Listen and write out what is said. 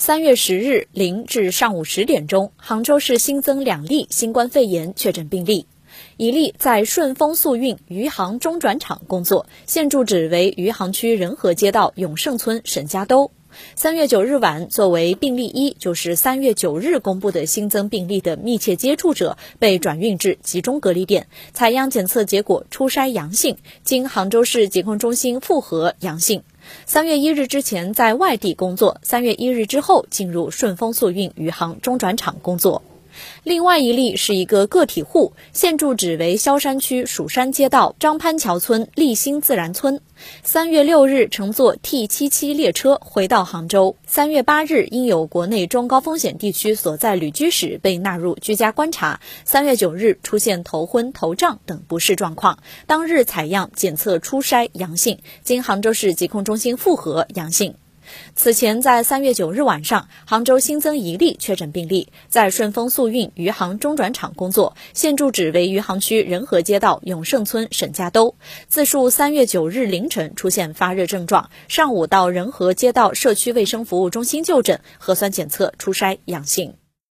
三月十日零至上午十点钟，杭州市新增两例新冠肺炎确诊病例，一例在顺丰速运余杭中转场工作，现住址为余杭区仁和街道永盛村沈家兜。三月九日晚，作为病例一，就是三月九日公布的新增病例的密切接触者，被转运至集中隔离点，采样检测结果初筛阳性，经杭州市疾控中心复核阳性。三月一日之前在外地工作，三月一日之后进入顺丰速运余杭中转场工作。另外一例是一个个体户，现住址为萧山区蜀山街道张潘桥村立新自然村。三月六日乘坐 T 七七列车回到杭州。三月八日因有国内中高风险地区所在旅居史，被纳入居家观察。三月九日出现头昏、头胀等不适状况，当日采样检测初筛阳性，经杭州市疾控中心复核阳性。此前，在三月九日晚上，杭州新增一例确诊病例，在顺丰速运余杭中转场工作，现住址为余杭区仁和街道永盛村沈家兜。自述三月九日凌晨出现发热症状，上午到仁和街道社区卫生服务中心就诊，核酸检测初筛阳性。